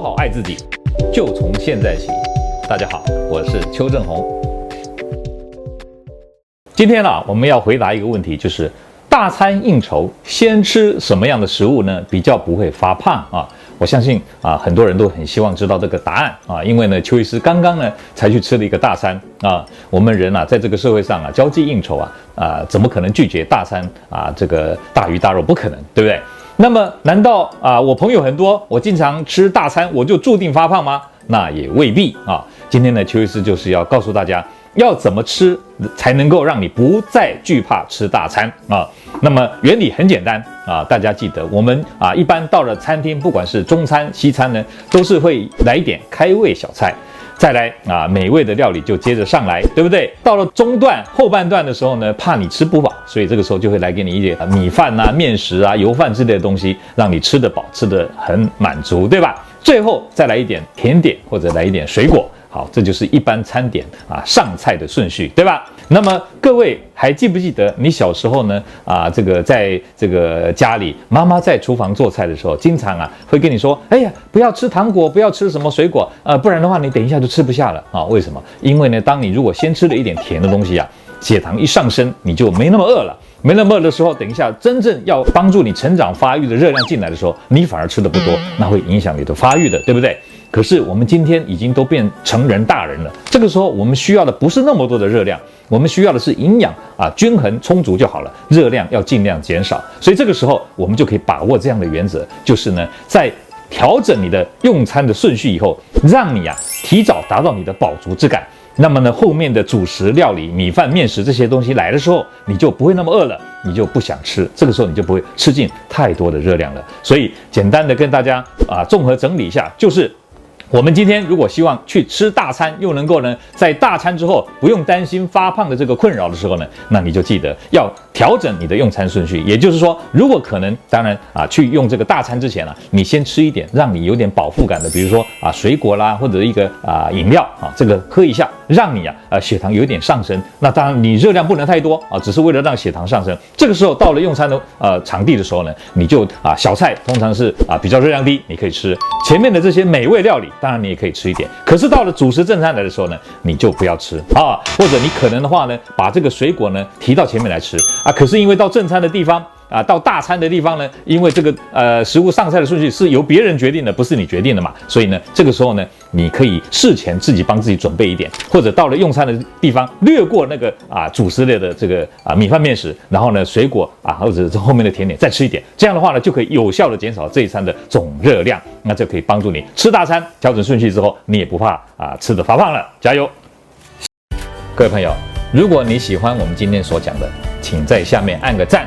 好好爱自己，就从现在起。大家好，我是邱正红。今天呢、我们要回答一个问题，就是大餐应酬先吃什么样的食物呢？比较不会发胖啊？我相信啊，很多人都很希望知道这个答案啊，因为呢，邱医师刚刚呢才去吃了一个大餐啊。我们人啊，在这个社会上啊，交际应酬啊，啊，怎么可能拒绝大餐啊？这个大鱼大肉不可能，对不对？那么，难道啊，我朋友很多，我经常吃大餐，我就注定发胖吗？那也未必啊。今天呢，邱医师就是要告诉大家，要怎么吃才能够让你不再惧怕吃大餐啊。那么原理很简单啊，大家记得，我们啊一般到了餐厅，不管是中餐、西餐呢，都是会来一点开胃小菜。再来啊，美味的料理就接着上来，对不对？到了中段后半段的时候呢，怕你吃不饱，所以这个时候就会来给你一点米饭啊、面食啊、油饭之类的东西，让你吃得饱，吃得很满足，对吧？最后再来一点甜点或者来一点水果。好，这就是一般餐点啊上菜的顺序，对吧？那么各位还记不记得你小时候呢？啊，这个在这个家里，妈妈在厨房做菜的时候，经常啊会跟你说：“哎呀，不要吃糖果，不要吃什么水果，呃，不然的话你等一下就吃不下了啊。”为什么？因为呢，当你如果先吃了一点甜的东西啊，血糖一上升，你就没那么饿了。没那么饿的时候，等一下真正要帮助你成长发育的热量进来的时候，你反而吃的不多，那会影响你的发育的，对不对？可是我们今天已经都变成人大人了，这个时候我们需要的不是那么多的热量，我们需要的是营养啊，均衡充足就好了，热量要尽量减少。所以这个时候我们就可以把握这样的原则，就是呢，在调整你的用餐的顺序以后，让你啊提早达到你的饱足之感。那么呢，后面的主食料理、米饭、面食这些东西来的时候，你就不会那么饿了，你就不想吃，这个时候你就不会吃进太多的热量了。所以简单的跟大家啊综合整理一下，就是。我们今天如果希望去吃大餐，又能够呢在大餐之后不用担心发胖的这个困扰的时候呢，那你就记得要调整你的用餐顺序。也就是说，如果可能，当然啊，去用这个大餐之前呢、啊，你先吃一点让你有点饱腹感的，比如说啊水果啦，或者一个啊饮料啊，这个喝一下，让你啊呃血糖有点上升。那当然你热量不能太多啊，只是为了让血糖上升。这个时候到了用餐的呃场地的时候呢，你就啊小菜通常是啊比较热量低，你可以吃前面的这些美味料理。当然你也可以吃一点，可是到了主食正餐来的时候呢，你就不要吃啊，或者你可能的话呢，把这个水果呢提到前面来吃啊。可是因为到正餐的地方。啊，到大餐的地方呢，因为这个呃食物上菜的顺序是由别人决定的，不是你决定的嘛，所以呢，这个时候呢，你可以事前自己帮自己准备一点，或者到了用餐的地方略过那个啊主食类的这个啊米饭面食，然后呢水果啊或者是后面的甜点再吃一点，这样的话呢就可以有效的减少这一餐的总热量，那就可以帮助你吃大餐调整顺序之后，你也不怕啊吃的发胖了，加油！各位朋友，如果你喜欢我们今天所讲的，请在下面按个赞。